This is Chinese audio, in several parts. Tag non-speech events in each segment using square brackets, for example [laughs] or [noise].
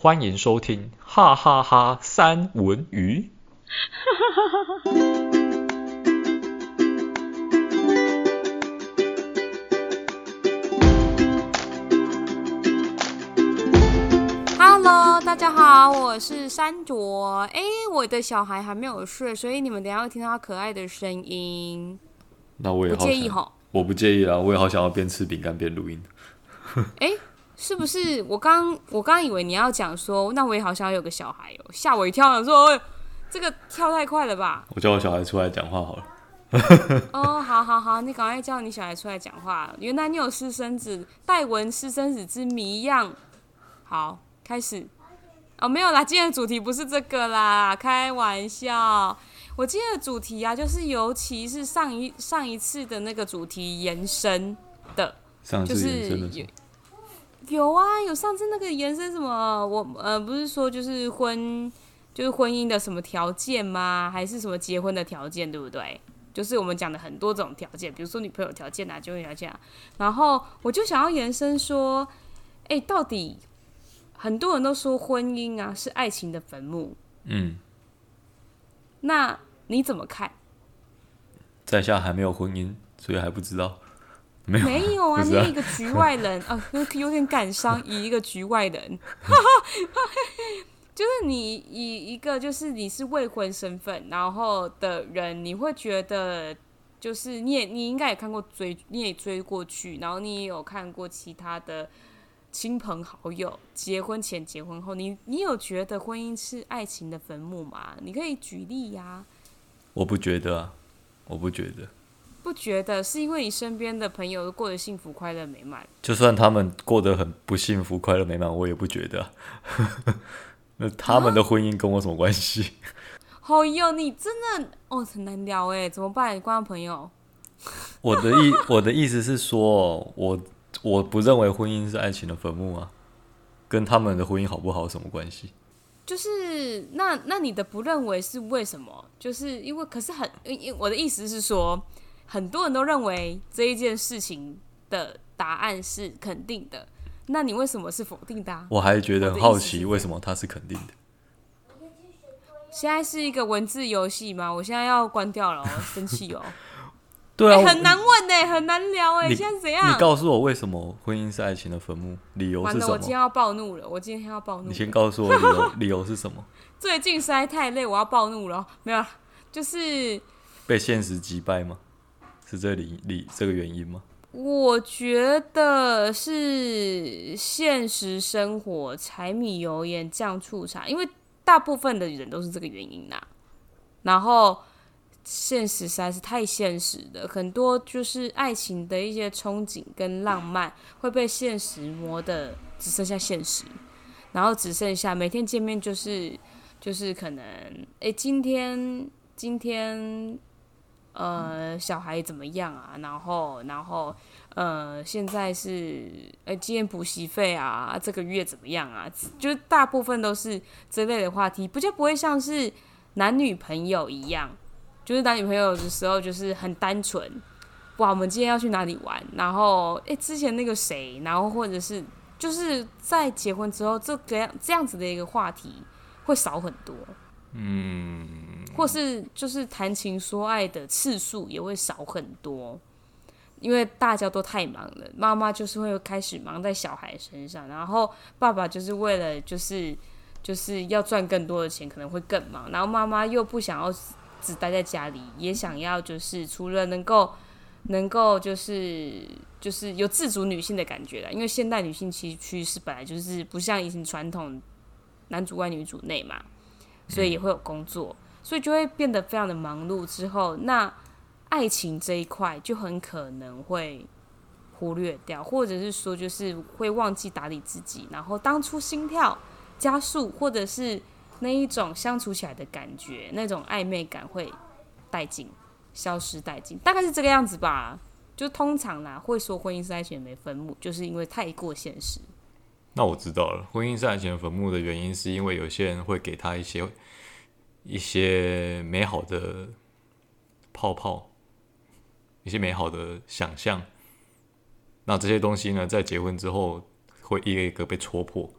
欢迎收听哈哈哈三文鱼。Hello，大家好，我是山卓。哎，我的小孩还没有睡，所以你们等下会听到他可爱的声音。那我也好不介意哈，我不介意啦，我也好想要边吃饼干边录音。[laughs] 哎，是不是？我刚我刚以为你要讲说，那我也好想要有个小孩哦，吓我一跳，说这个跳太快了吧？我叫我小孩出来讲话好了。哦，好好好，你赶快叫你小孩出来讲话。原来你有私生子，戴文私生子之谜一样。好，开始。哦，没有啦，今天的主题不是这个啦，开玩笑。我今天的主题啊，就是尤其是上一上一次的那个主题延伸的，上次延伸的就是有有啊，有上次那个延伸什么？我呃不是说就是婚就是婚姻的什么条件吗？还是什么结婚的条件，对不对？就是我们讲的很多种条件，比如说女朋友条件啊，结婚条件啊。然后我就想要延伸说，哎，到底很多人都说婚姻啊是爱情的坟墓，嗯，那。你怎么看？在下还没有婚姻，所以还不知道。没有，没有啊！[laughs] 你一个局外人啊，[laughs] 有点感伤。以 [laughs] 一个局外人，就是你以一个就是你是未婚身份，然后的人，你会觉得就是你也你应该也看过追，你也追过去，然后你也有看过其他的亲朋好友结婚前、结婚后，你你有觉得婚姻是爱情的坟墓吗？你可以举例呀、啊。我不觉得啊，我不觉得，不觉得是因为你身边的朋友都过得幸福、快乐、美满。就算他们过得很不幸福、快乐、美满，我也不觉得、啊。[laughs] 那他们的婚姻跟我什么关系？好哟，你真的哦很难聊哎，怎么办？观众朋友，[laughs] 我的意我的意思是说，我我不认为婚姻是爱情的坟墓啊，跟他们的婚姻好不好有什么关系？就是那那你的不认为是为什么？就是因为可是很，因我的意思是说，很多人都认为这一件事情的答案是肯定的，那你为什么是否定的啊？我还觉得很好奇，为什么它是肯定的？现在是一个文字游戏吗？我现在要关掉了哦，生气哦。[laughs] 对啊，很难问呢，很难聊哎。你现在怎样？你告诉我为什么婚姻是爱情的坟墓？理由是什么？我今天要暴怒了！我今天要暴怒。你先告诉我理由，[laughs] 理由是什么？最近实在太累，我要暴怒了。没有，就是被现实击败吗？是这里里这个原因吗？我觉得是现实生活柴米油盐酱醋茶，因为大部分的人都是这个原因呐。然后。现实实在是太现实的，很多就是爱情的一些憧憬跟浪漫会被现实磨得只剩下现实，然后只剩下每天见面就是就是可能诶，今天今天呃小孩怎么样啊？然后然后呃现在是诶，今天补习费啊，这个月怎么样啊？就大部分都是这类的话题，不就不会像是男女朋友一样。就是男女朋友的时候，就是很单纯。哇，我们今天要去哪里玩？然后，诶、之前那个谁，然后或者是，就是在结婚之后，这个样这样子的一个话题会少很多。嗯，或是就是谈情说爱的次数也会少很多，因为大家都太忙了。妈妈就是会开始忙在小孩身上，然后爸爸就是为了就是就是要赚更多的钱，可能会更忙。然后妈妈又不想要。只待在家里，也想要就是除了能够能够就是就是有自主女性的感觉啦，因为现代女性其实趋势本来就是不像以前传统男主外女主内嘛，所以也会有工作，所以就会变得非常的忙碌。之后，那爱情这一块就很可能会忽略掉，或者是说就是会忘记打理自己，然后当初心跳加速，或者是。那一种相处起来的感觉，那种暧昧感会殆尽、消失殆尽，大概是这个样子吧。就通常啦，会说婚姻是爱情的坟墓，就是因为太过现实。那我知道了，婚姻是爱情坟墓的原因，是因为有些人会给他一些一些美好的泡泡，一些美好的想象。那这些东西呢，在结婚之后会一个一个被戳破。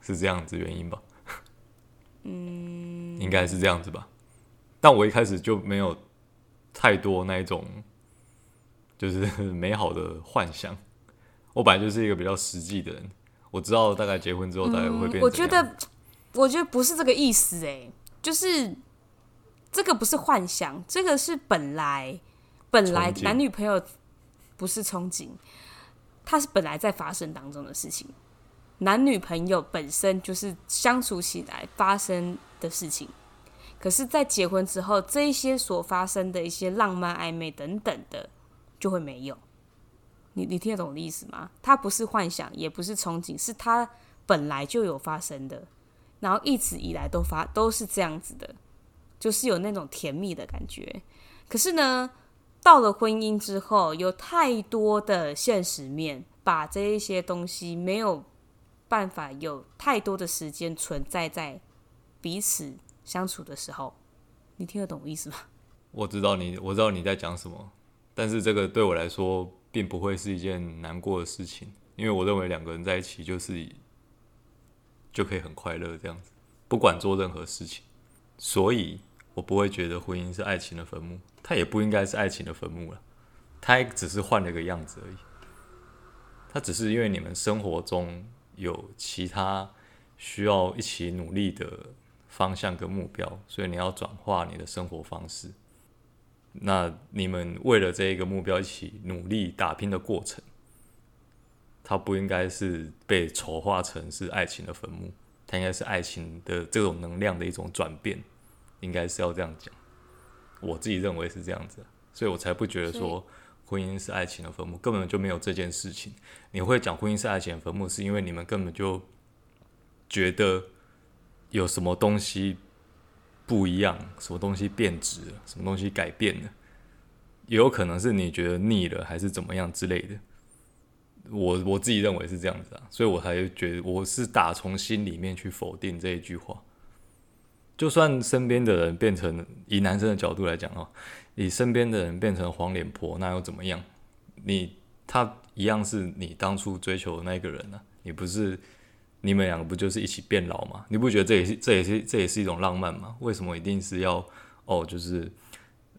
是这样子原因吧？嗯，应该是这样子吧。但我一开始就没有太多那一种就是 [laughs] 美好的幻想。我本来就是一个比较实际的人，我知道大概结婚之后大概会变。我觉得，我觉得不是这个意思哎，就是这个不是幻想，这个是本来本来男女朋友不是憧憬，它是本来在发生当中的事情。男女朋友本身就是相处起来发生的事情，可是，在结婚之后，这一些所发生的一些浪漫、暧昧等等的，就会没有。你你听得懂我的意思吗？它不是幻想，也不是憧憬，是它本来就有发生的，然后一直以来都发都是这样子的，就是有那种甜蜜的感觉。可是呢，到了婚姻之后，有太多的现实面，把这一些东西没有办法有太多的时间存在在彼此相处的时候。你听得懂我意思吗？我知道你，我知道你在讲什么，但是这个对我来说。并不会是一件难过的事情，因为我认为两个人在一起就是就可以很快乐这样子，不管做任何事情，所以我不会觉得婚姻是爱情的坟墓，它也不应该是爱情的坟墓了，它只是换了个样子而已，它只是因为你们生活中有其他需要一起努力的方向跟目标，所以你要转化你的生活方式。那你们为了这一个目标一起努力打拼的过程，它不应该是被丑化成是爱情的坟墓，它应该是爱情的这种能量的一种转变，应该是要这样讲。我自己认为是这样子，所以我才不觉得说婚姻是爱情的坟墓，根本就没有这件事情。你会讲婚姻是爱情的坟墓，是因为你们根本就觉得有什么东西。不一样，什么东西变质了，什么东西改变了，也有可能是你觉得腻了，还是怎么样之类的。我我自己认为是这样子啊，所以我才觉得我是打从心里面去否定这一句话。就算身边的人变成以男生的角度来讲哦，你身边的人变成黄脸婆，那又怎么样？你他一样是你当初追求的那个人呢、啊？你不是？你们两个不就是一起变老吗？你不觉得这也是这也是这也是一种浪漫吗？为什么一定是要哦？就是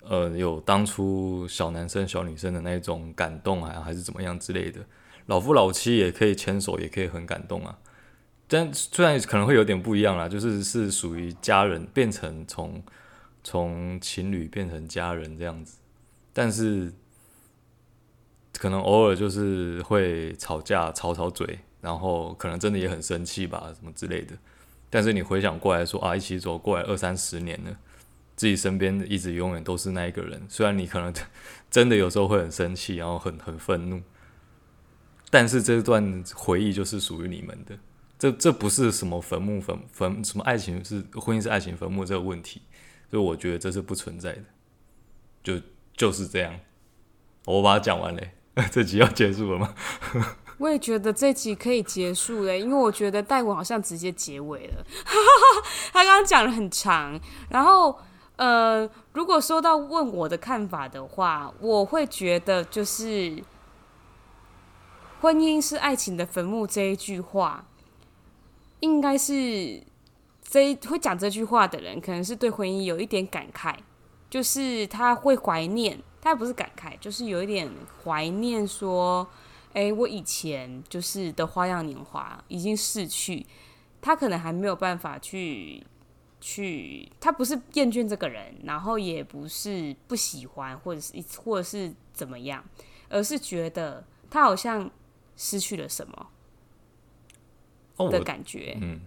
呃，有当初小男生小女生的那种感动啊，还是怎么样之类的？老夫老妻也可以牵手，也可以很感动啊。但虽然可能会有点不一样啦，就是是属于家人变成从从情侣变成家人这样子，但是可能偶尔就是会吵架，吵吵嘴。然后可能真的也很生气吧，什么之类的。但是你回想过来说啊，一起走过来二三十年了，自己身边一直永远都是那一个人。虽然你可能 [laughs] 真的有时候会很生气，然后很很愤怒，但是这段回忆就是属于你们的。这这不是什么坟墓坟坟什么爱情是婚姻是爱情坟墓这个问题，所以我觉得这是不存在的。就就是这样，我把它讲完嘞，[laughs] 这集要结束了吗？我也觉得这集可以结束了，因为我觉得戴文好像直接结尾了。[laughs] 他刚刚讲得很长，然后呃，如果说到问我的看法的话，我会觉得就是“婚姻是爱情的坟墓”这一句话，应该是这会讲这句话的人，可能是对婚姻有一点感慨，就是他会怀念，他不是感慨，就是有一点怀念说。诶，我以前就是的花样年华已经逝去，他可能还没有办法去去，他不是厌倦这个人，然后也不是不喜欢，或者是或者是怎么样，而是觉得他好像失去了什么的感觉，哦，嗯，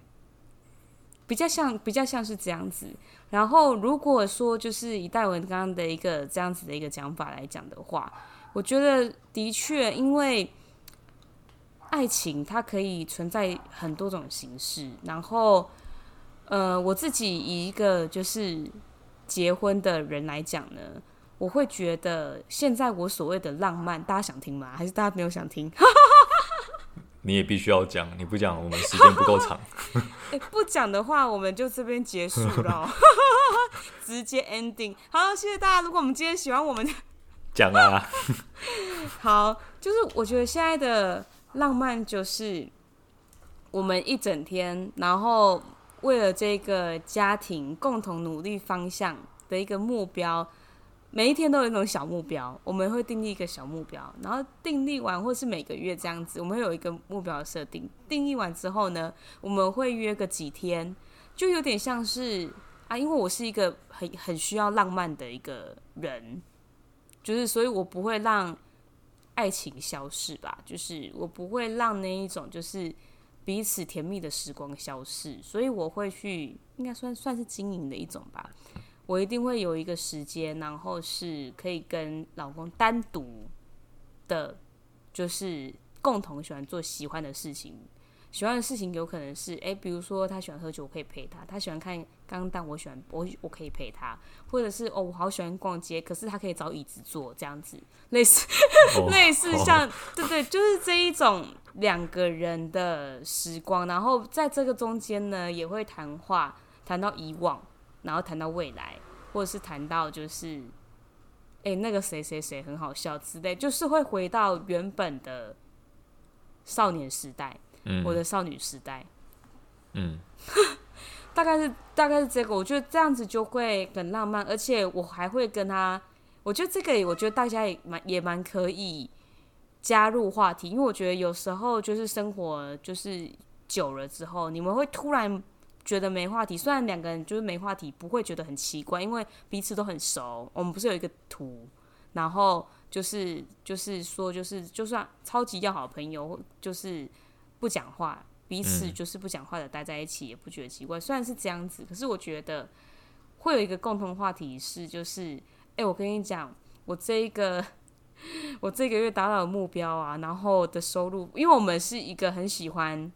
比较像比较像是这样子。然后如果说就是以戴文刚刚的一个这样子的一个讲法来讲的话。我觉得的确，因为爱情它可以存在很多种形式。然后，呃，我自己以一个就是结婚的人来讲呢，我会觉得现在我所谓的浪漫，大家想听吗？还是大家没有想听？[laughs] 你也必须要讲，你不讲我们时间不够长。[laughs] 欸，不讲的话，我们就这边结束了，[laughs] 直接 ending。好，谢谢大家。如果我们今天喜欢我们。讲啊，[laughs] 好，就是我觉得现在的浪漫就是我们一整天，然后为了这个家庭共同努力方向的一个目标，每一天都有一种小目标，我们会订立一个小目标，然后订立完或是每个月这样子，我们会有一个目标的设定。订立完之后呢，我们会约个几天，就有点像是啊，因为我是一个很很需要浪漫的一个人，就是所以我不会让。爱情消逝吧，就是我不会让那一种就是彼此甜蜜的时光消逝，所以我会去，应该算算是经营的一种吧。我一定会有一个时间，然后是可以跟老公单独的，就是共同喜欢做喜欢的事情。喜欢的事情有可能是，诶、比如说他喜欢喝酒，我可以陪他；他喜欢看钢弹，我喜欢我我可以陪他；或者是哦，我好喜欢逛街，可是他可以找椅子坐，这样子，类似、oh, [laughs] 类似像，oh. 对对，就是这一种两个人的时光。然后在这个中间呢，也会谈话，谈到以往，然后谈到未来，或者是谈到就是，诶、欸，那个谁谁谁很好笑之类，就是会回到原本的少年时代。嗯、我的少女时代，嗯，大概是大概是这个，我觉得这样子就会很浪漫，而且我还会跟他，我觉得这个，我觉得大家也蛮也蛮可以加入话题，因为我觉得有时候就是生活就是久了之后，你们会突然觉得没话题，虽然两个人就是没话题，不会觉得很奇怪，因为彼此都很熟。我们不是有一个图，然后就是就是说就是就算超级要好的朋友，就是。不讲话，彼此就是不讲话的待在一起，也不觉得奇怪。虽然是这样子，可是我觉得会有一个共同话题是，就是，哎，我跟你讲，我这一个 [laughs] 我这个月达到的目标啊，然后的收入，因为我们是一个很喜欢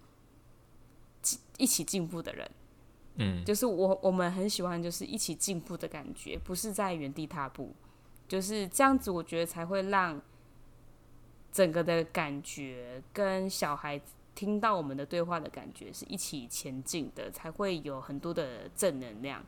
一起进步的人，嗯，就是我我们很喜欢就是一起进步的感觉，不是在原地踏步，就是这样子，我觉得才会让整个的感觉跟小孩子。听到我们的对话的感觉是一起前进的，才会有很多的正能量，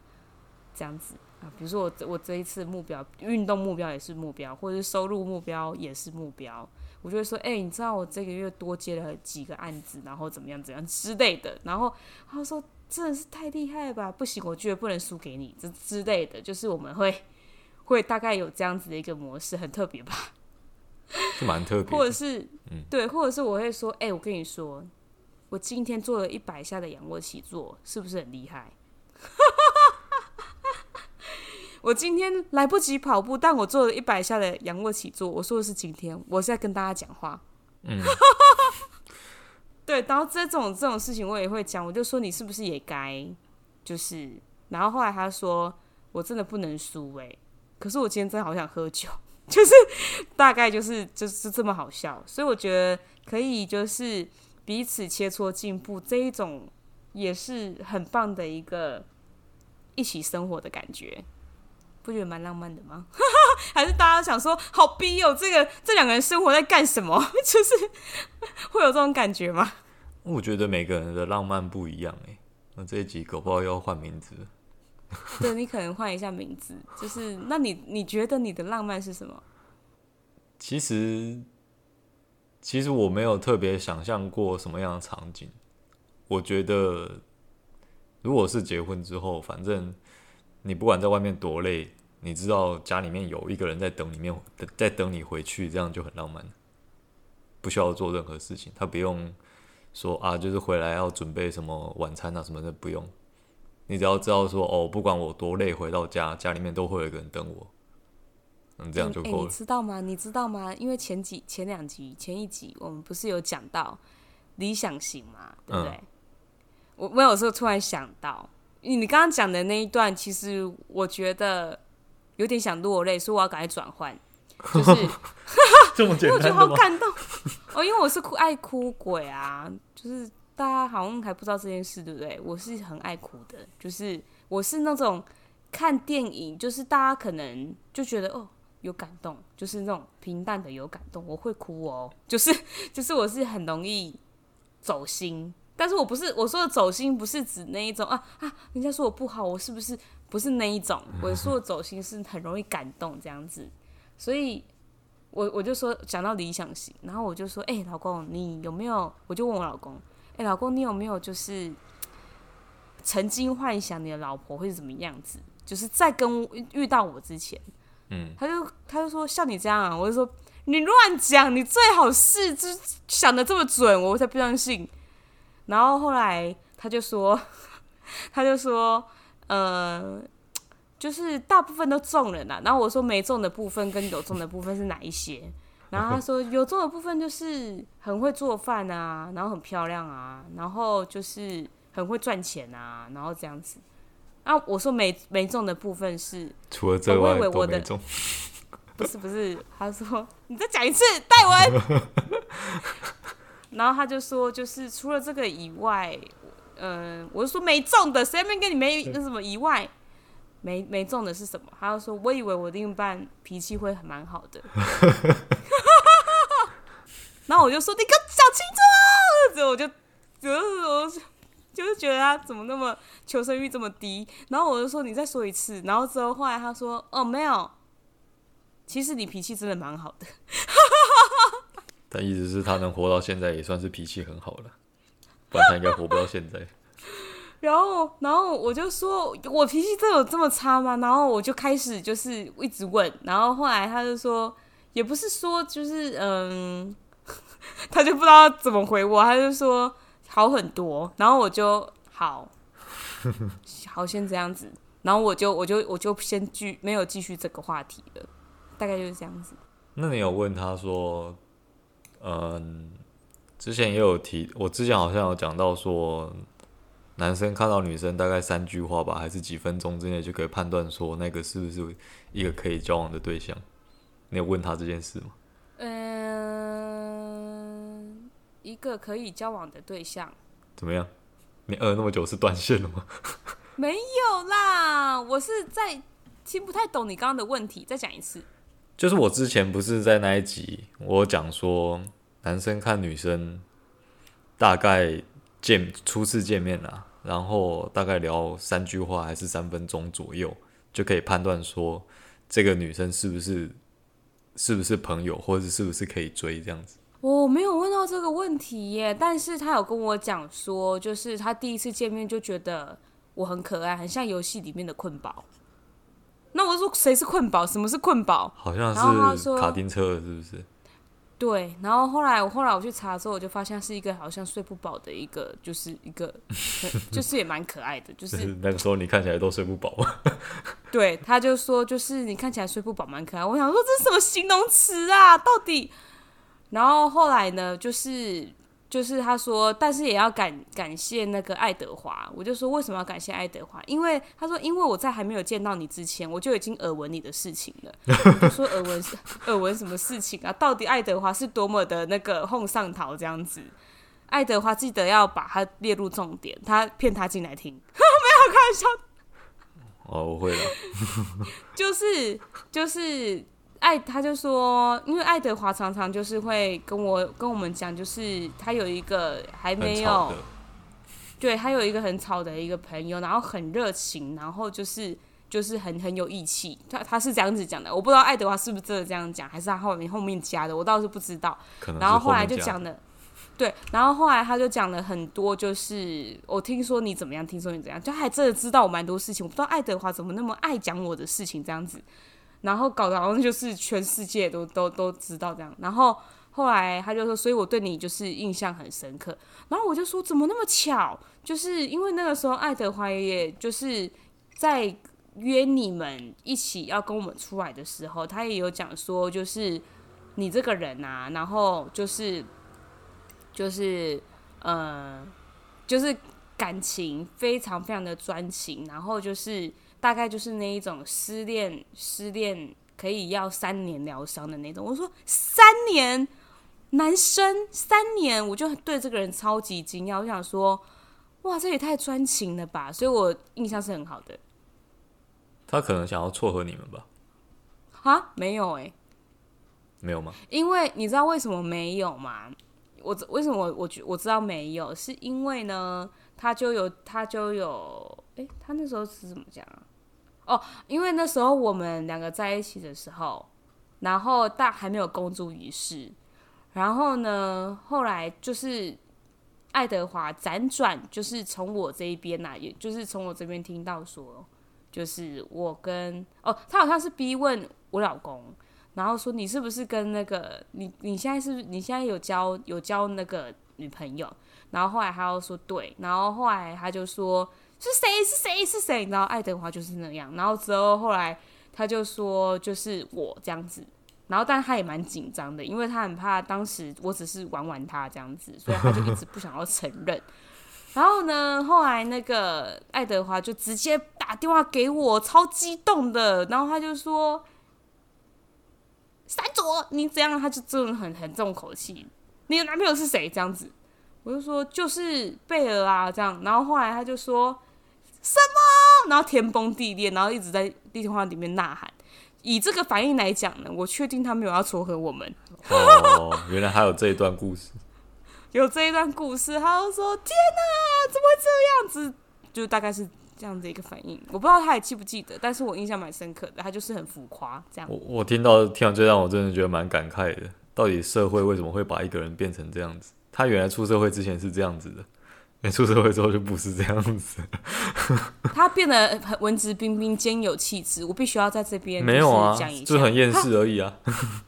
这样子啊。比如说我我这一次目标，运动目标也是目标，或者是收入目标也是目标。我就会说，哎、你知道我这个月多接了几个案子，然后怎么样怎样之类的。然后他说真的是太厉害了吧，不行，我觉得不能输给你，这之类的。就是我们会 [laughs] 会大概有这样子的一个模式，很特别吧。是蛮特别，或者是，嗯，对，或者是我会说，哎、欸，我跟你说，我今天做了一百下的仰卧起坐，是不是很厉害？[laughs] 我今天来不及跑步，但我做了一百下的仰卧起坐。我说的是今天，我是在跟大家讲话。嗯，[laughs] 对，然后这种这种事情我也会讲，我就说你是不是也该，就是，然后后来他说我真的不能输哎，可是我今天真的好想喝酒。就是大概就是就是这么好笑，所以我觉得可以就是彼此切磋进步，这一种也是很棒的一个一起生活的感觉，不觉得蛮浪漫的吗？[laughs] 还是大家想说好逼哦，这个这两个人生活在干什么？[laughs] 就是会有这种感觉吗？我觉得每个人的浪漫不一样哎，那这一集狗不好要换名字。[laughs] 对，你可能换一下名字，就是那你你觉得你的浪漫是什么？其实，其实我没有特别想象过什么样的场景。我觉得，如果是结婚之后，反正你不管在外面多累，你知道家里面有一个人在等里面，在等你回去，这样就很浪漫。不需要做任何事情，他不用说啊，就是回来要准备什么晚餐啊什么的，不用。你只要知道说哦，不管我多累，回到家，家里面都会有一个人等我，嗯，这样就够了。欸，你知道吗？你知道吗？因为前几前两集前一集我们不是有讲到理想型嘛，对不对？嗯，我我有时候突然想到，你刚刚讲的那一段，其实我觉得有点想落泪，所以我要赶快转换，就是 [laughs] 这么简单，[laughs] 我觉得好感动哦，因为我是哭爱哭鬼啊，就是。大家好像还不知道这件事，对不对？我是很爱哭的，就是我是那种看电影，就是大家可能就觉得哦有感动，就是那种平淡的有感动，我会哭哦，就是 [laughs] 就是我是很容易走心，但是我不是我说的走心，不是指那一种啊啊，人家说我不好，我是不是不是那一种？我说的走心是很容易感动这样子，所以我我就说讲到理想型，然后我就说，哎、老公，你有没有？我就问我老公。欸，老公，你有没有就是 [tsk] 曾经幻想你的老婆会是怎么样子？就是在跟遇到我之前，嗯，他就他就说像你这样啊，我就说你乱讲，你最好是就想的这么准，我才不相信。然后后来他就说，[laughs] 他就说，呃。就是大部分都中了啦，然后我说没中的部分跟有中的部分是哪一些？然后他说有中的部分就是很会做饭啊，然后很漂亮啊，然后就是很会赚钱啊，然后这样子。啊，我说没没中的部分是除了这外我我的中。不是不是，他说你再讲一次，戴文。[laughs] 然后他就说就是除了这个以外，嗯、呃，我就说没中的，谁没跟你没那什么以外。没没中的是什么？他就说：“我以为我另一半脾气会蛮好的。[laughs] ”然后我就说：“你给我讲清楚！”之后我就，就是我就是觉得他怎么那么求生欲这么低。然后我就说：“你再说一次。”然后之后后来他说：“哦，没有，其实你脾气真的蛮好的。[laughs] ”但意思是他能活到现在也算是脾气很好了，不然他应该活不到现在。然后，然后我就说，我脾气真有这么差吗？然后我就开始就是一直问，然后后来他就说，也不是说就是嗯，[laughs] 他就不知道怎么回我，他就说好很多。然后我就好，好先这样子。然后我就我就我就先继没有继续这个话题了，大概就是这样子。那你有问他说，嗯，之前也有提，我之前好像有讲到说。男生看到女生大概三句话吧，还是几分钟之内就可以判断说那个是不是一个可以交往的对象？你有问他这件事吗？嗯、呃，一个可以交往的对象。怎么样？你饿那么久是断线了吗？没有啦，我是在听不太懂你刚刚的问题，再讲一次。就是我之前不是在那一集我讲说，男生看女生大概见初次见面啊。然后大概聊三句话还是三分钟左右，就可以判断说这个女生是不是是不是朋友，或者是不是可以追这样子。我没有问到这个问题耶，但是他有跟我讲说，就是他第一次见面就觉得我很可爱，很像游戏里面的困宝。那我说谁是困宝？什么是困宝？好像是卡丁车，是不是？对，然后后来我后来我去查之后，我就发现是一个好像睡不饱的一个，就是一个，[laughs] 就是也蛮可爱的，就是那个时候你看起来都睡不饱。[laughs] 对，他就说就是你看起来睡不饱，蛮可爱。我想说这是什么形容词啊？到底？然后后来呢，就是。就是他说，但是也要感感谢那个爱德华。我就说为什么要感谢爱德华？因为他说，因为我在还没有见到你之前，我就已经耳闻你的事情了。[laughs] 我就说耳闻耳闻什么事情啊？到底爱德华是多么的那个哄上头这样子？爱德华记得要把他列入重点，他骗他进来听，[laughs] 没有开玩笑。哦，我会了。就 [laughs] 是就是。爱他就说，因为爱德华常常就是会跟我跟我们讲，就是他有一个还没有，对，他有一个很吵的一个朋友，然后很热情，然后就是就是很很有义气。他他是这样子讲的，我不知道爱德华是不是真的这样讲，还是他后面后面加的，我倒是不知道。然后后来就讲了，对，然后后来他就讲了很多，就是我听说你怎么样，听说你怎样，就还真的知道我蛮多事情。我不知道爱德华怎么那么爱讲我的事情，这样子。然后搞得好像就是全世界都都都知道这样，然后后来他就说，所以我对你就是印象很深刻。然后我就说，怎么那么巧？就是因为那个时候爱德华也就是在约你们一起要跟我们出来的时候，他也有讲说，就是你这个人啊，然后就是就是呃，就是感情非常非常的专情，然后就是。大概就是那一种失恋，失恋可以要三年疗伤的那种。我说三年，男生三年，我就对这个人超级惊讶。我想说，哇，这也太专情了吧！所以我印象是很好的。他可能想要撮合你们吧？啊，没有哎、欸，没有吗？因为你知道为什么没有吗？我为什么我我我知道没有，是因为呢，他就有他就有，哎、欸，他那时候是怎么讲啊？哦，因为那时候我们两个在一起的时候，然后但还没有公诸于世，然后呢，后来就是爱德华辗转就是从我这一边呐、啊，也就是从我这边听到说，就是我跟哦，他好像是逼问我老公，然后说你是不是跟那个你你现在是不是你现在有交有交那个女朋友？然后后来他又说对，然后后来他就说是谁是谁是谁？然后爱德华就是那样，然后之后后来他就说就是我这样子，然后但他也蛮紧张的，因为他很怕当时我只是玩玩他这样子，所以他就一直不想要承认。[laughs] 然后呢，后来那个爱德华就直接打电话给我，超激动的，然后他就说三卓你怎样？他就这种很很重口气，你的男朋友是谁？这样子。我就说就是贝尔啊，这样，然后后来他就说什么，然后天崩地裂，然后一直在地电话里面呐喊。以这个反应来讲呢，我确定他没有要撮合我们。哦，原来还有这一段故事，[laughs] 有这一段故事，他就说天哪，怎么会这样子？就大概是这样的一个反应。我不知道他还记不记得，但是我印象蛮深刻的，他就是很浮夸这样。我我听到听完最让我真的觉得蛮感慨的，到底社会为什么会把一个人变成这样子？他原来出社会之前是这样子的，没出社会之后就不是这样子。[laughs] 他变得很文质彬彬、兼有气质。我必须要在这边没有啊，讲一下，就很厌世而已啊。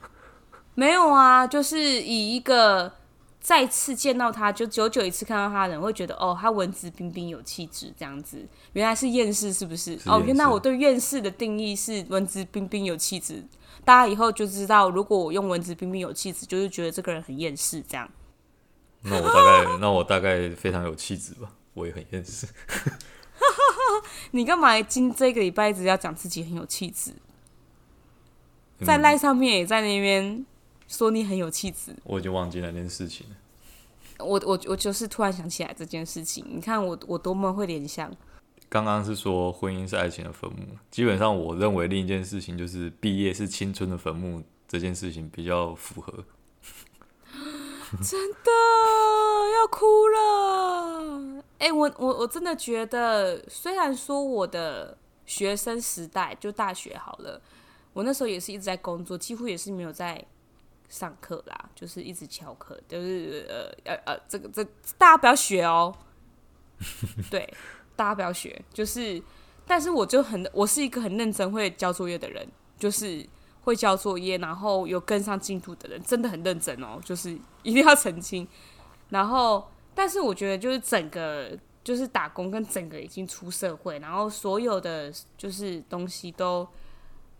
[laughs] 没有啊，就是以一个再次见到他就久久一次看到他的人会觉得哦，他文质彬彬、有气质这样子。原来是厌世，是不是？是哦，原来我对厌世的定义是文质彬彬、有气质。大家以后就知道，如果我用文质彬彬、有气质，就是觉得这个人很厌世这样。那我大概，那我大概非常有气质吧，我也很厌世。[laughs] 你干嘛今这个礼拜一直要讲自己很有气质？在赖上面也在那边说你很有气质。我已经忘记那件事情了。我我我就是突然想起来这件事情。你看我我多么会联想。刚刚是说婚姻是爱情的坟墓，基本上我认为另一件事情就是毕业是青春的坟墓，这件事情比较符合。[laughs] 真的要哭了！哎、欸，我我我真的觉得，虽然说我的学生时代就大学好了，我那时候也是一直在工作，几乎也是没有在上课啦，就是一直翘课，就是呃呃呃，这个这大家不要学哦。[laughs] 对，大家不要学，就是，但是我就很，我是一个很认真会交作业的人，就是。会交作业，然后有跟上进度的人，真的很认真哦。就是一定要澄清。然后，但是我觉得，就是整个就是打工跟整个已经出社会，然后所有的就是东西都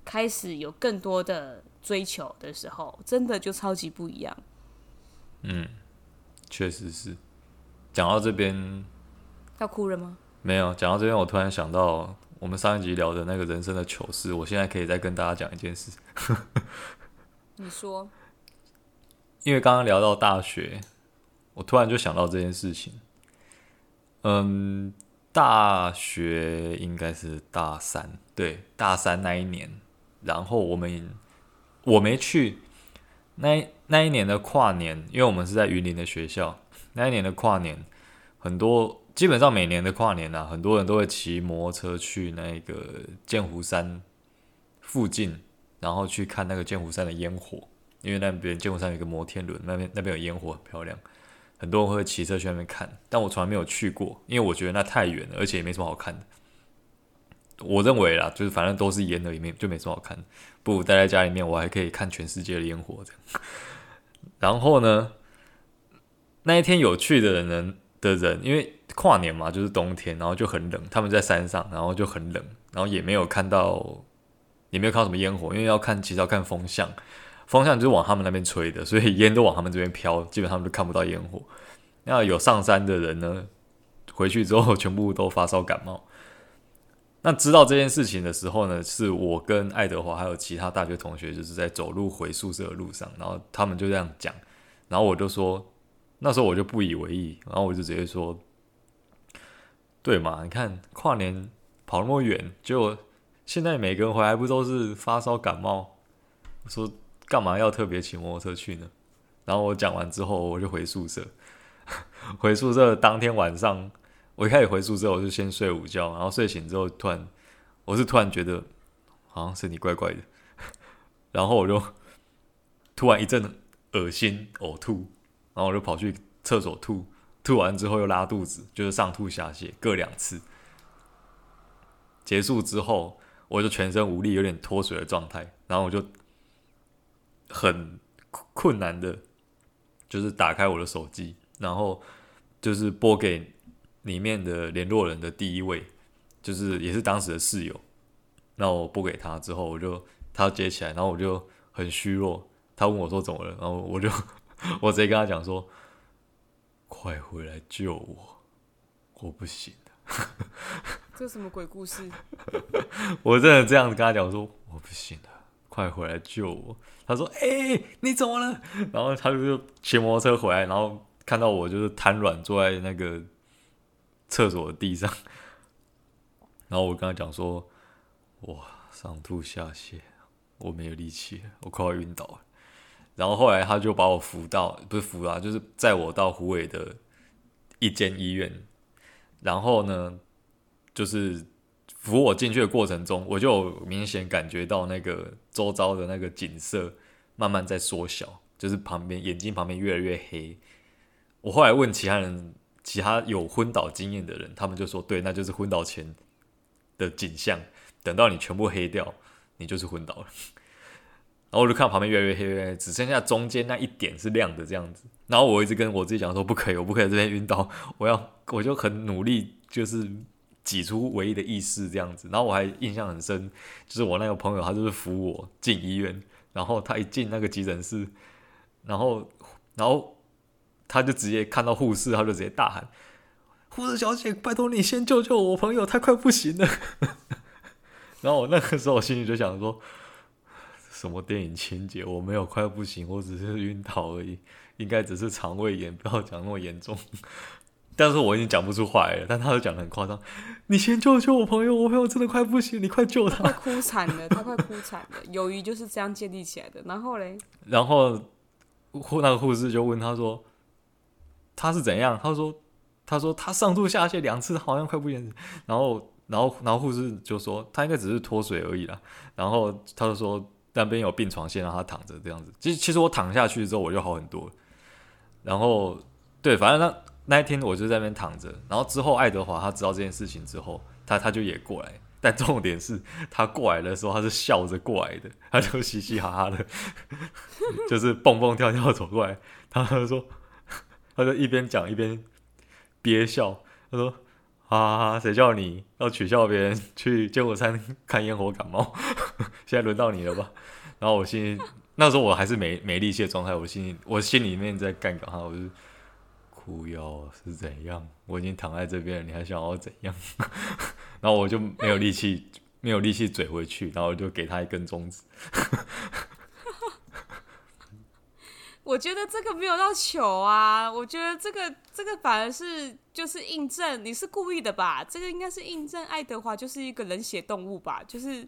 开始有更多的追求的时候，真的就超级不一样。嗯，确实是。讲到这边，要哭了吗？没有。讲到这边，我突然想到。我们上一集聊的那个人生的糗事，我现在可以再跟大家讲一件事。[laughs] 你说，因为刚刚聊到大学，我突然就想到这件事情。嗯，大学应该是大三，对，大三那一年，然后我们我没去那那一年的跨年，因为我们是在云林的学校，那一年的跨年很多。基本上每年的跨年啊，很多人都会骑摩托车去那个剑湖山附近，然后去看那个剑湖山的烟火。因为那边剑湖山有一个摩天轮，那边那边有烟火，很漂亮。很多人会骑车去那边看，但我从来没有去过，因为我觉得那太远了，而且也没什么好看的。我认为啦，就是反正都是烟的，里面就没什么好看的。不如待在家里面，我还可以看全世界的烟火这样。然后呢，那一天有趣的人呢的人，因为。跨年嘛，就是冬天，然后就很冷。他们在山上，然后就很冷，然后也没有看到，也没有看到什么烟火，因为要看，其实要看风向，风向就是往他们那边吹的，所以烟都往他们这边飘，基本上都看不到烟火。那有上山的人呢，回去之后 [laughs] 全部都发烧感冒。那知道这件事情的时候呢，是我跟爱德华还有其他大学同学，就是在走路回宿舍的路上，然后他们就这样讲，然后我就说，那时候我就不以为意，然后我就直接说。对嘛？你看跨年跑那么远，结果现在每个人回来不都是发烧感冒？我说干嘛要特别骑摩托车去呢？然后我讲完之后，我就回宿舍。[laughs] 回宿舍当天晚上，我一开始回宿舍，我就先睡午觉，然后睡醒之后，突然我是突然觉得好像身体怪怪的，[laughs] 然后我就突然一阵恶心呕吐，然后我就跑去厕所吐，吐完之后又拉肚子，就是上吐下泻各两次。结束之后，我就全身无力，有点脱水的状态，然后我就很困难的，就是打开我的手机，然后就是拨给里面的联络人的第一位，就是也是当时的室友。那我拨给他之后，我就他接起来，然后我就很虚弱。他问我说怎么了，然后我就我直接跟他讲说：“快回来救我，我不行了。[laughs] ”这什么鬼故事？[laughs] 我真的这样子跟他讲说：“我不行了，快回来救我。”他说：“哎、欸，你怎么了？”然后他就骑摩托车回来，然后看到我就是瘫软坐在那个厕所的地上，[laughs] 然后我跟他讲说。哇，上吐下泻，我没有力气，我快要晕倒了。然后后来他就把我扶到，不是扶啊，就是载我到湖尾的一间医院。然后呢，就是扶我进去的过程中，我就明显感觉到那个周遭的那个景色慢慢在缩小，就是旁边眼睛旁边越来越黑。我后来问其他人，其他有昏倒经验的人，他们就说，对，那就是昏倒前的景象。等到你全部黑掉，你就是昏倒了。然后我就看到旁边越来越黑，越来越黑，只剩下中间那一点是亮的这样子。然后我一直跟我自己讲说，不可以，我不可以在这边晕倒，我要，[laughs] 我就很努力，就是挤出唯一的意识这样子。然后我还印象很深，就是我那个朋友，他就是扶我进医院，然后他一进那个急诊室，然后，然后他就直接看到护士，他就直接大喊：“护士小姐，拜托你先救救我朋友，他快不行了。[laughs] ”然后我那个时候，我心里就想说，什么电影情节？[laughs] 我没有快不行，我只是晕倒而已，应该只是肠胃炎，不要讲那么严重。[laughs] 但是我已经讲不出话来了，但他就讲的很夸张。你先救救我朋友，我朋友真的快不行，你快救他！他哭惨了，他快哭惨了。友谊就是这样建立起来的。然后嘞，然后护那个护士就问他说，他是怎样？他说，他说他上吐下泻两次，好像快不行。然后。然后，然后护士就说他应该只是脱水而已啦。然后他就说那边有病床，先让他躺着这样子。其实，其实我躺下去之后我就好很多。然后，对，反正那那一天我就在那边躺着。然后之后，爱德华他知道这件事情之后，他他就也过来。但重点是他过来的时候，他是笑着过来的，[laughs] 他就嘻嘻哈哈的，[laughs] 就是蹦蹦跳跳走过来。他就说，[laughs] 他就一边讲一边憋笑，他说。啊！谁叫你要取笑别人去剑湖山看烟火感冒？[laughs] 现在轮到你了吧？然后我心里那时候我还是没没力气的状态，我心里我心里面在干搞他，我就哭腰是怎样？我已经躺在这边了，你还想要怎样？[laughs] 然后我就没有力气，没有力气嘴回去，然后我就给他一根中指。我觉得这个没有到糗啊，我觉得这个这个反而是就是印证你是故意的吧？这个应该是印证爱德华就是一个冷血动物吧？就是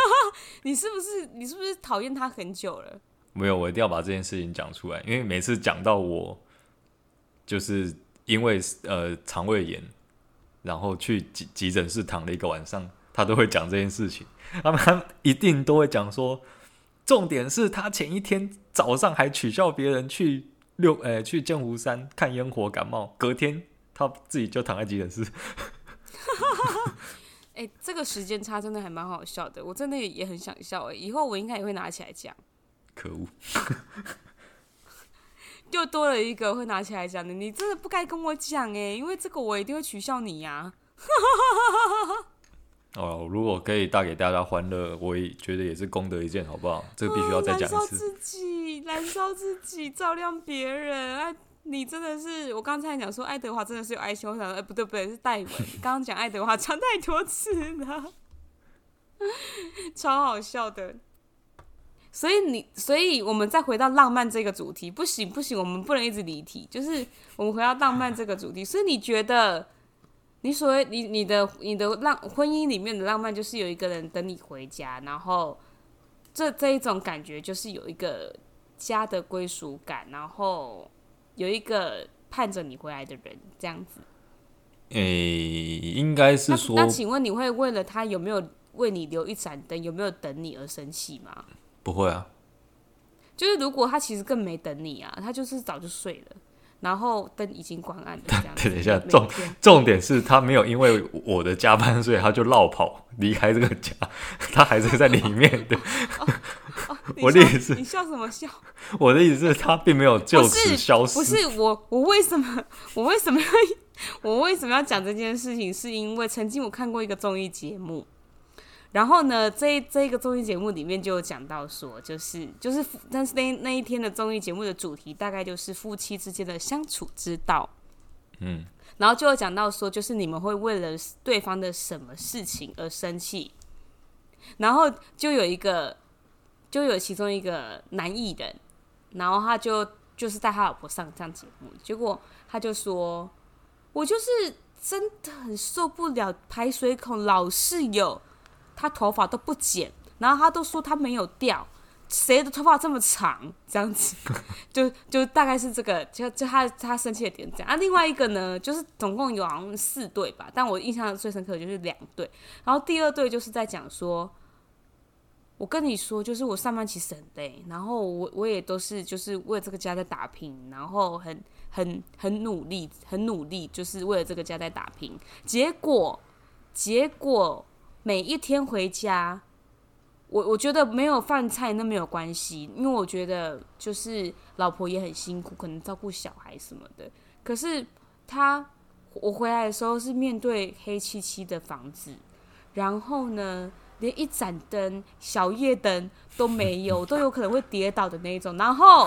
[laughs] 你是不是你是不是讨厌他很久了？没有，我一定要把这件事情讲出来，因为每次讲到我就是因为呃肠胃炎，然后去急急诊室躺了一个晚上，他都会讲这件事情，他们一定都会讲说。重点是他前一天早上还取笑别人去六诶、欸、去剑湖山看烟火感冒，隔天他自己就躺在急诊室。[laughs] 哎、欸，这个时间差真的还蛮好笑的，我真的也也很想笑哎，以后我应该也会拿起来讲。可恶，[laughs] 又多了一个会拿起来讲的，你真的不该跟我讲哎，因为这个我一定会取笑你呀、啊。[laughs] 哦，如果可以带给大家欢乐，我也觉得也是功德一件，好不好？这个必须要再讲一次。燃烧自己，燃烧自己，照亮别人。哎，你真的是，我刚才讲说爱德华真的是有爱心，我想说，哎，不对不对，是戴文。刚刚讲爱德华讲太多次了，超好笑的。所以你，所以我们再回到浪漫这个主题，不行不行，我们不能一直离题。就是我们回到浪漫这个主题，所以你觉得？你所谓你你的你的浪婚姻里面的浪漫，就是有一个人等你回家，然后这这一种感觉就是有一个家的归属感，然后有一个盼着你回来的人，这样子。诶、欸，应该是说那，那请问你会为了他有没有为你留一盏灯，有没有等你而生气吗？不会啊。就是如果他其实更没等你啊，他就是早就睡了，然后灯已经关暗了。[laughs] 等一下，重重点是他没有因为我的加班，所以他就绕跑离开这个家，[laughs] 他还是在里面的。[laughs] 哦哦、我的意思，你笑什么笑？我的意思是，他并没有就此消失。不是我，我为什么，我为什么要，我为什么要讲这件事情？是因为曾经我看过一个综艺节目。然后呢，这这一个综艺节目里面就有讲到说，就是就是，但是那那一天的综艺节目的主题大概就是夫妻之间的相处之道。嗯，然后就有讲到说，就是你们会为了对方的什么事情而生气。然后就有一个，就有其中一个男艺人，然后他就就是带他老婆上这样节目，结果他就说，我就是真的很受不了排水孔老是有。他头发都不剪，然后他都说他没有掉，谁的头发这么长？[laughs] 这样子，[laughs] 就就大概是这个，就就他他生气的点这样啊。另外一个呢，就是总共有好像四对吧，但我印象最深刻的就是两对。然后第二对就是在讲说，我跟你说，就是我上班其实很累，然后我我也都是就是为这个家在打拼，然后很很很努力，很努力，就是为了这个家在打拼。结果结果。每一天回家，我我觉得没有饭菜那没有关系，因为我觉得就是老婆也很辛苦，可能照顾小孩什么的。可是他我回来的时候是面对黑漆漆的房子，然后呢，连一盏灯、小夜灯都没有，都有可能会跌倒的那一种。然后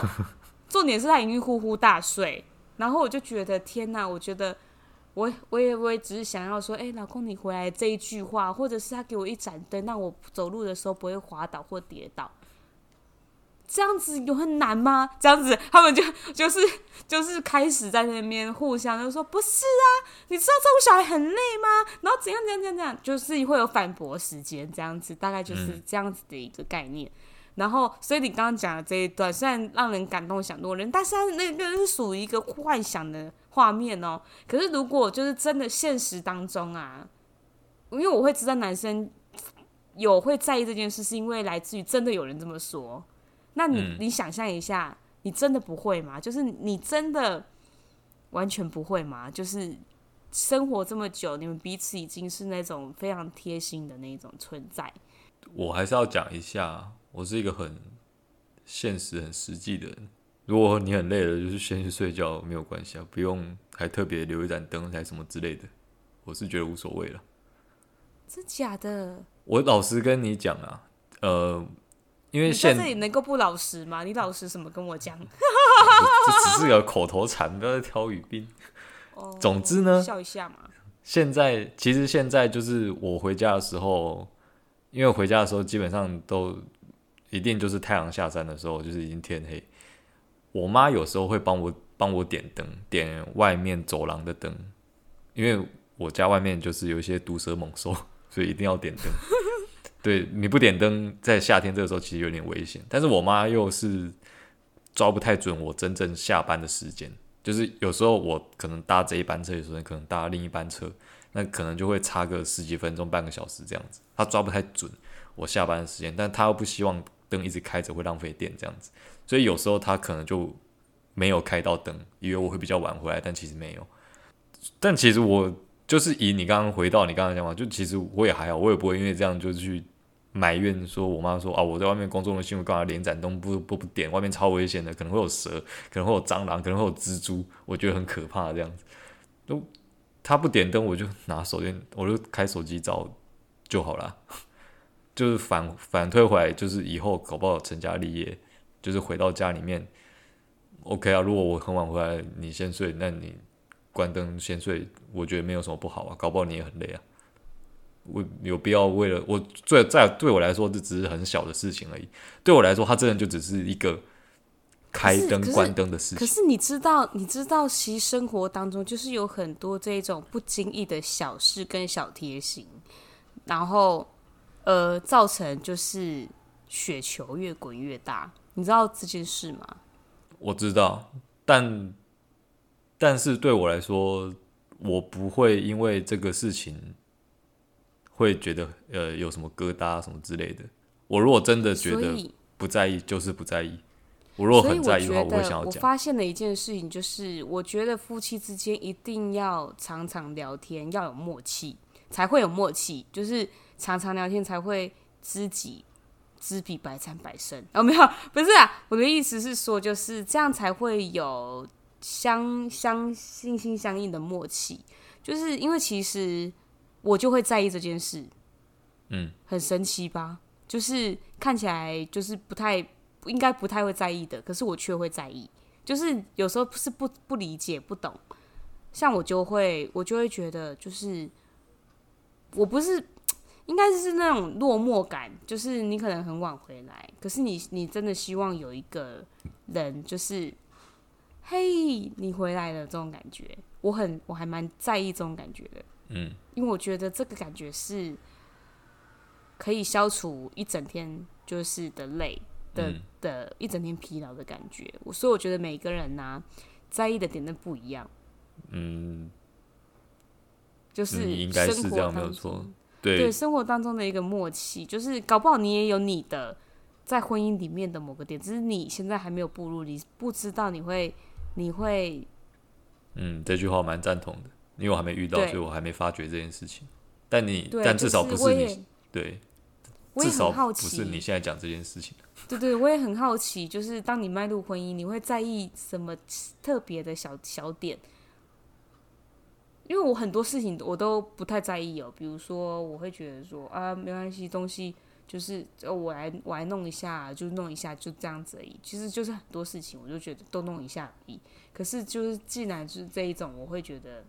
重点是他已经呼呼大睡，然后我就觉得天哪，我觉得。我我也我也只是想要说，哎、欸，老公你回来这一句话，或者是他给我一盏灯，让我走路的时候不会滑倒或跌倒，这样子有很难吗？这样子他们就就是就是开始在那边互相就说，不是啊，你知道照顾小孩很累吗？然后怎样怎样怎样怎样，就是会有反驳时间，这样子大概就是这样子的一个概念。然后，所以你刚刚讲的这一段虽然让人感动想多人，但是他那个是属于一个幻想的画面哦。可是如果就是真的现实当中啊，因为我会知道男生有会在意这件事，是因为来自于真的有人这么说。那你、嗯、你想象一下，你真的不会吗？就是你真的完全不会吗？就是生活这么久，你们彼此已经是那种非常贴心的那种存在。我还是要讲一下。我是一个很现实、很实际的人。如果你很累了，就是先去睡觉，没有关系啊，不用还特别留一盏灯还什么之类的。我是觉得无所谓了。真假的？我老实跟你讲啊，呃，因为现在这里能够不老实吗？你老实什么跟我讲？[laughs] 这只是个口头禅，不要再挑语病。哦。总之呢，笑一下嘛。现在其实现在就是我回家的时候，因为回家的时候基本上都。一定就是太阳下山的时候，就是已经天黑。我妈有时候会帮我帮我点灯，点外面走廊的灯，因为我家外面就是有一些毒蛇猛兽，所以一定要点灯。对，你不点灯，在夏天这个时候其实有点危险。但是我妈又是抓不太准我真正下班的时间，就是有时候我可能搭这一班车，有时候可能搭另一班车，那可能就会差个十几分钟、半个小时这样子，她抓不太准我下班的时间，但她又不希望。灯一直开着会浪费电，这样子，所以有时候他可能就没有开到灯，以为我会比较晚回来，但其实没有。但其实我就是以你刚刚回到你刚刚讲话，就其实我也还好，我也不会因为这样就去埋怨说，我妈说啊，我在外面工作的辛苦，干嘛连盏灯不不不点，外面超危险的，可能会有蛇，可能会有蟑螂，可能会有蜘蛛，我觉得很可怕这样子。都他不点灯，我就拿手电，我就开手机照就好了。就是反反推回来，就是以后搞不好成家立业，就是回到家里面，OK 啊。如果我很晚回来，你先睡，那你关灯先睡，我觉得没有什么不好啊。搞不好你也很累啊。我有必要为了我最在对我来说，这只是很小的事情而已。对我来说，它真的就只是一个开灯关灯的事情。可是你知道，你知道，其实生活当中就是有很多这种不经意的小事跟小贴心，然后。呃，造成就是雪球越滚越大，你知道这件事吗？我知道，但但是对我来说，我不会因为这个事情会觉得呃有什么疙瘩什么之类的。我如果真的觉得不在意，就是不在意。我如果很在意的话，我会想要讲。我发现了一件事情，就是我觉得夫妻之间一定要常常聊天，要有默契，才会有默契。就是常常聊天才会知己知彼，百战百胜。哦，[laughs] 没有，不是啊，我的意思是说，就是这样才会有相相心心相印的默契。就是因为其实我就会在意这件事，嗯，很神奇吧？就是看起来就是不太应该不太会在意的，可是我却会在意。就是有时候是不不理解不懂，像我就会我就会觉得就是我不是应该是那种落寞感，就是你可能很晚回来，可是你你真的希望有一个人就是嘿你回来了这种感觉。我很，我还蛮在意这种感觉的，嗯，因为我觉得这个感觉是可以消除一整天就是的累的、嗯、的一整天疲劳的感觉。我所以我觉得每个人呢、啊，在意的点都不一样，嗯，就是应该是这样没有错，对对，生活当中的一个默契，就是搞不好你也有你的在婚姻里面的某个点，只是你现在还没有步入，你不知道你会你会。嗯，这句话我蛮赞同的，因为我还没遇到，所以我还没发觉这件事情。但你，对但至少不是你，是对，我也很好奇，至少不是你现在讲这件事情。[laughs] 对对，我也很好奇，就是当你迈入婚姻，你会在意什么特别的小小点？因为我很多事情我都不太在意哦，比如说我会觉得说啊，没关系，东西。就是我来我来弄一下，就弄一下，就这样子而已。其实就是很多事情，我就觉得都弄一下而已。可是就是既然是这一种，我会觉得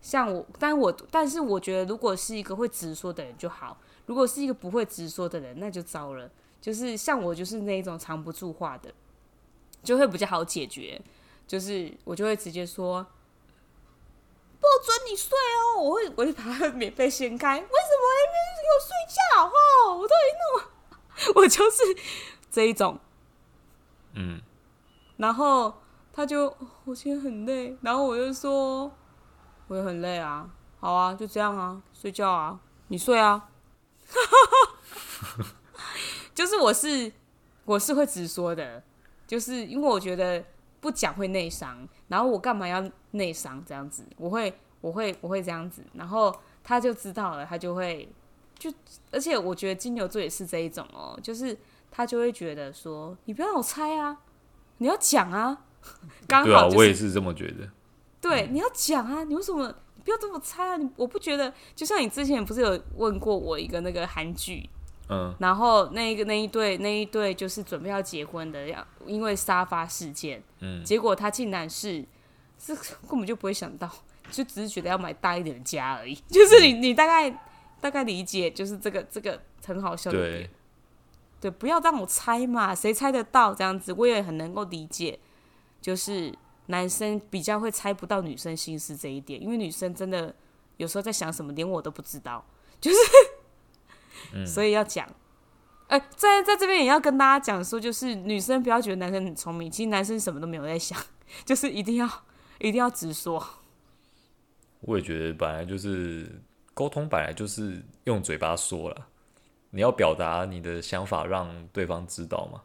像我，但我但是我觉得，如果是一个会直说的人就好；如果是一个不会直说的人，那就糟了。就是像我，就是那一种藏不住话的，就会比较好解决。就是我就会直接说。不准你睡哦！我会，我会把它免费掀开。为什么那边给我睡觉？哦，我都已经弄，我就是这一种。嗯。然后他就，我今天很累。然后我就说，我也很累啊。好啊，就这样啊，睡觉啊，你睡啊。[laughs] 就是我是，我是会直说的，就是因为我觉得。不讲会内伤，然后我干嘛要内伤这样子？我会，我会，我会这样子，然后他就知道了，他就会就，而且我觉得金牛座也是这一种哦，就是他就会觉得说，你不要让我猜啊，你要讲啊，[laughs] 刚好、就是、对啊，我也是这么觉得。对，你要讲啊，你为什么你不要这么猜啊？你我不觉得，就像你之前不是有问过我一个那个韩剧。嗯，然后那一个那一对那一对就是准备要结婚的，要因为沙发事件，嗯，结果他竟然是是根本就不会想到，就只是觉得要买大一点的家而已，[laughs] 就是你你大概大概理解，就是这个这个很好笑的点，对，对，不要让我猜嘛，谁猜得到这样子，我也很能够理解，就是男生比较会猜不到女生心思这一点，因为女生真的有时候在想什么，连我都不知道，[laughs] 就是。所以要讲，哎、欸，在在这边也要跟大家讲说，就是女生不要觉得男生很聪明，其实男生什么都没有在想，[laughs] 就是一定要一定要直说。我也觉得本来就是沟通，本来就是用嘴巴说了，你要表达你的想法，让对方知道嘛。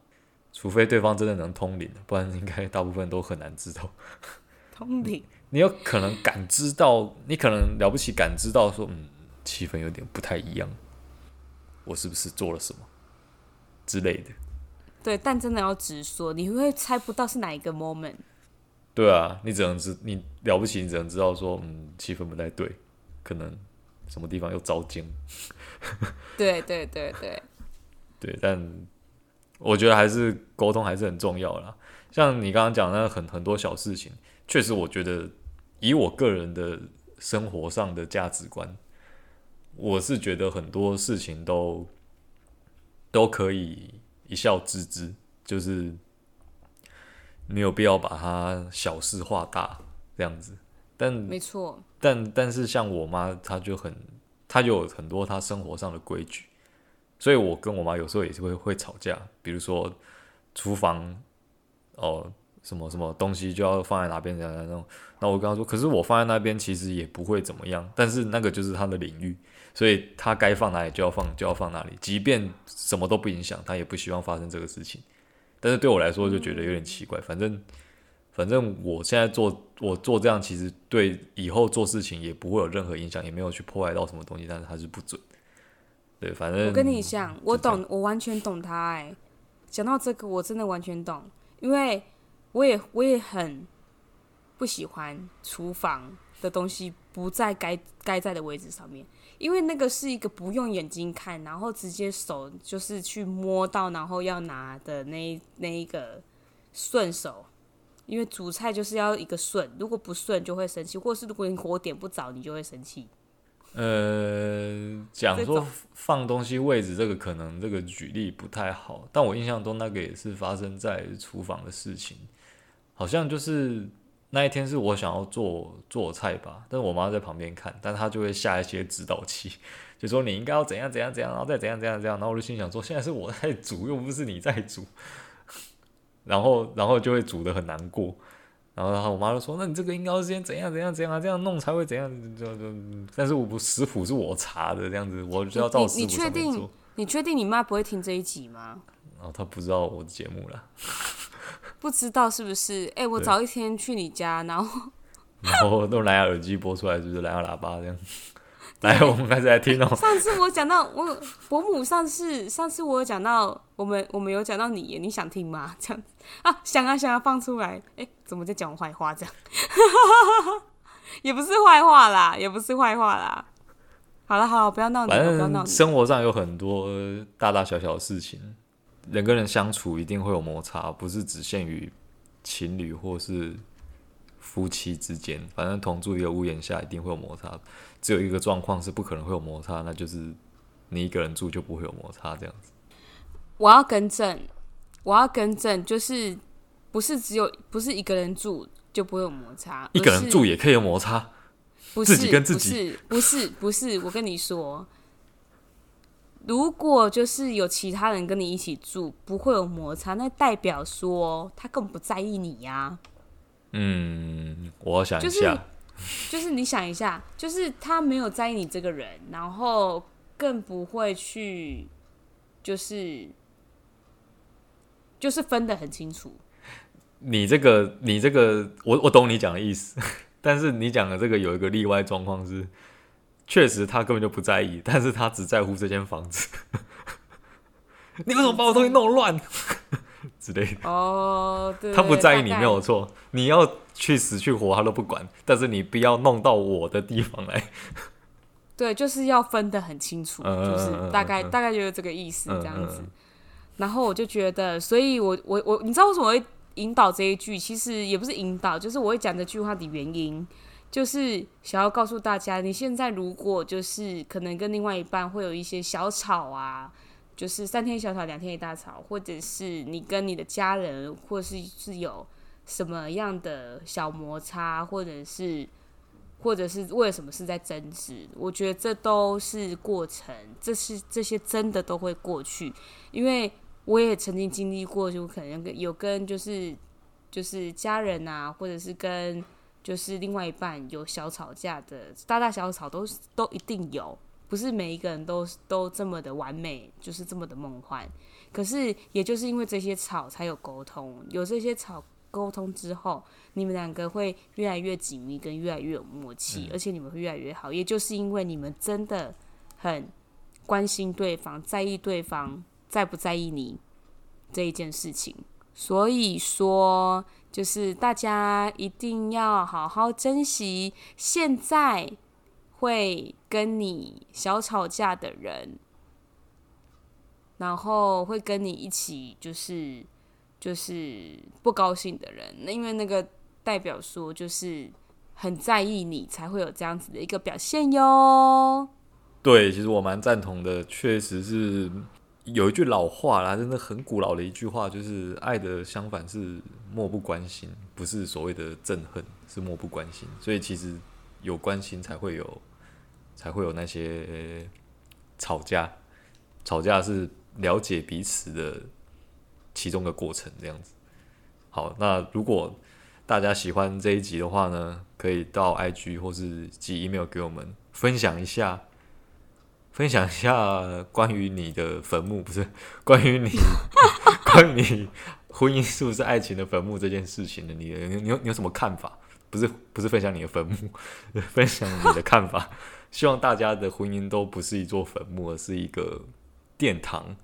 除非对方真的能通灵，不然应该大部分都很难知道。[laughs] 通灵，你有可能感知到，你可能了不起感知到说，嗯，气氛有点不太一样。我是不是做了什么之类的？对，但真的要直说，你会猜不到是哪一个 moment。对啊，你只能知你了不起，你只能知道说，嗯，气氛不太对，可能什么地方又遭奸。[laughs] 对对对对对，但我觉得还是沟通还是很重要啦。像你刚刚讲的那很很多小事情，确实，我觉得以我个人的生活上的价值观。我是觉得很多事情都都可以一笑置之，就是没有必要把它小事化大这样子。但没错，但但是像我妈，她就很，她就有很多她生活上的规矩，所以我跟我妈有时候也是会会吵架。比如说厨房哦，什么什么东西就要放在哪边这样那种，那我跟她说，可是我放在那边其实也不会怎么样，但是那个就是她的领域。所以他该放哪里就要放，就要放哪里，即便什么都不影响，他也不希望发生这个事情。但是对我来说就觉得有点奇怪。反正反正我现在做我做这样，其实对以后做事情也不会有任何影响，也没有去破坏到什么东西，但是它是不准。对，反正我跟你讲，我懂，我完全懂他哎、欸。讲到这个，我真的完全懂，因为我也我也很不喜欢厨房的东西不在该该在的位置上面，因为那个是一个不用眼睛看，然后直接手就是去摸到，然后要拿的那那一个顺手。因为煮菜就是要一个顺，如果不顺就会生气，或是如果你火点不着，你就会生气。呃，讲说放东西位置这个可能这个举例不太好，但我印象中那个也是发生在厨房的事情，好像就是那一天是我想要做做菜吧，但是我妈在旁边看，但她就会下一些指导棋，就说你应该要怎样怎样怎样，然后再怎样怎样怎样，然后我就心想说，现在是我在煮，又不是你在煮，然后然后就会煮的很难过。然后，然后我妈就说：“那你这个应该要先怎样怎样怎样啊，这样弄才会怎样？就就，但是我不食谱是我查的，这样子我就要照食谱上面做。你确定？你确定你妈不会听这一集吗？然后她不知道我的节目了。不知道是不是？哎、欸，我早一天去你家，然后 [laughs] 然后用蓝牙耳机播出来，就是蓝牙喇叭这样。[laughs] ”来，我们开始来听哦。上次我讲到我伯母，上次上次我有讲到我们我们有讲到你耶，你想听吗？[laughs] 这样啊，想啊想啊放出来。哎、欸，怎么在讲坏话？这样，也不是坏话啦，也不是坏话啦。好了好了，不要闹你，不要闹你。生活上有很多大大小小的事情，人跟人相处一定会有摩擦，不是只限于情侣或是。夫妻之间，反正同住一个屋檐下，一定会有摩擦。只有一个状况是不可能会有摩擦，那就是你一个人住就不会有摩擦这样子。我要更正，我要更正，就是不是只有不是一个人住就不会有摩擦，一个人住也可以有摩擦。不是自己跟自己，不是不是，不是，我跟你说，如果就是有其他人跟你一起住，不会有摩擦，那代表说他根本不在意你呀、啊。嗯，我想一下，就是，就是你想一下，就是他没有在意你这个人，然后更不会去，就是就是分得很清楚。你这个，你这个，我我懂你讲的意思，[laughs] 但是你讲的这个有一个例外状况是，确实他根本就不在意，但是他只在乎这间房子。[laughs] 你为什么把我东西弄乱？[laughs] 之类的哦，对，他不在意你没有错，你要去死去活他都不管，但是你不要弄到我的地方来。[laughs] 对，就是要分得很清楚，嗯、就是大概、嗯、大概就是这个意思这样子。然后我就觉得，所以我我我，你知道为什么会引导这一句？其实也不是引导，就是我会讲这句话的原因，就是想要告诉大家，你现在如果就是可能跟另外一半会有一些小吵啊。就是三天小吵，两天一大吵，或者是你跟你的家人，或是是有什么样的小摩擦，或者是，或者是为什么是在争执，我觉得这都是过程，这是这些真的都会过去，因为我也曾经经历过，就可能有跟就是就是家人啊，或者是跟就是另外一半有小吵架的，大大小小吵都都一定有。不是每一个人都都这么的完美，就是这么的梦幻。可是，也就是因为这些吵才有沟通，有这些吵沟通之后，你们两个会越来越紧密，跟越来越有默契，而且你们会越来越好。也就是因为你们真的很关心对方，在意对方在不在意你这一件事情。所以说，就是大家一定要好好珍惜现在。会跟你小吵架的人，然后会跟你一起就是就是不高兴的人，那因为那个代表说就是很在意你，才会有这样子的一个表现哟。对，其实我蛮赞同的，确实是有一句老话啦，真的很古老的一句话，就是爱的相反是漠不关心，不是所谓的憎恨，是漠不关心。所以其实有关心才会有。才会有那些吵架，吵架是了解彼此的其中的过程，这样子。好，那如果大家喜欢这一集的话呢，可以到 IG 或是寄 email 给我们，分享一下，分享一下关于你的坟墓，不是关于你，[laughs] 关于你婚姻是不是爱情的坟墓这件事情的？你你你有你有什么看法？不是不是分享你的坟墓，[laughs] 分享你的看法。希望大家的婚姻都不是一座坟墓，而是一个殿堂，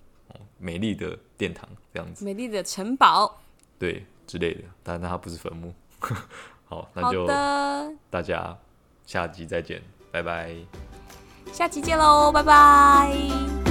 美丽的殿堂这样子，美丽的城堡，对之类的。但它不是坟墓。[laughs] 好，那就大家下集再见，拜拜。下期见喽，拜拜。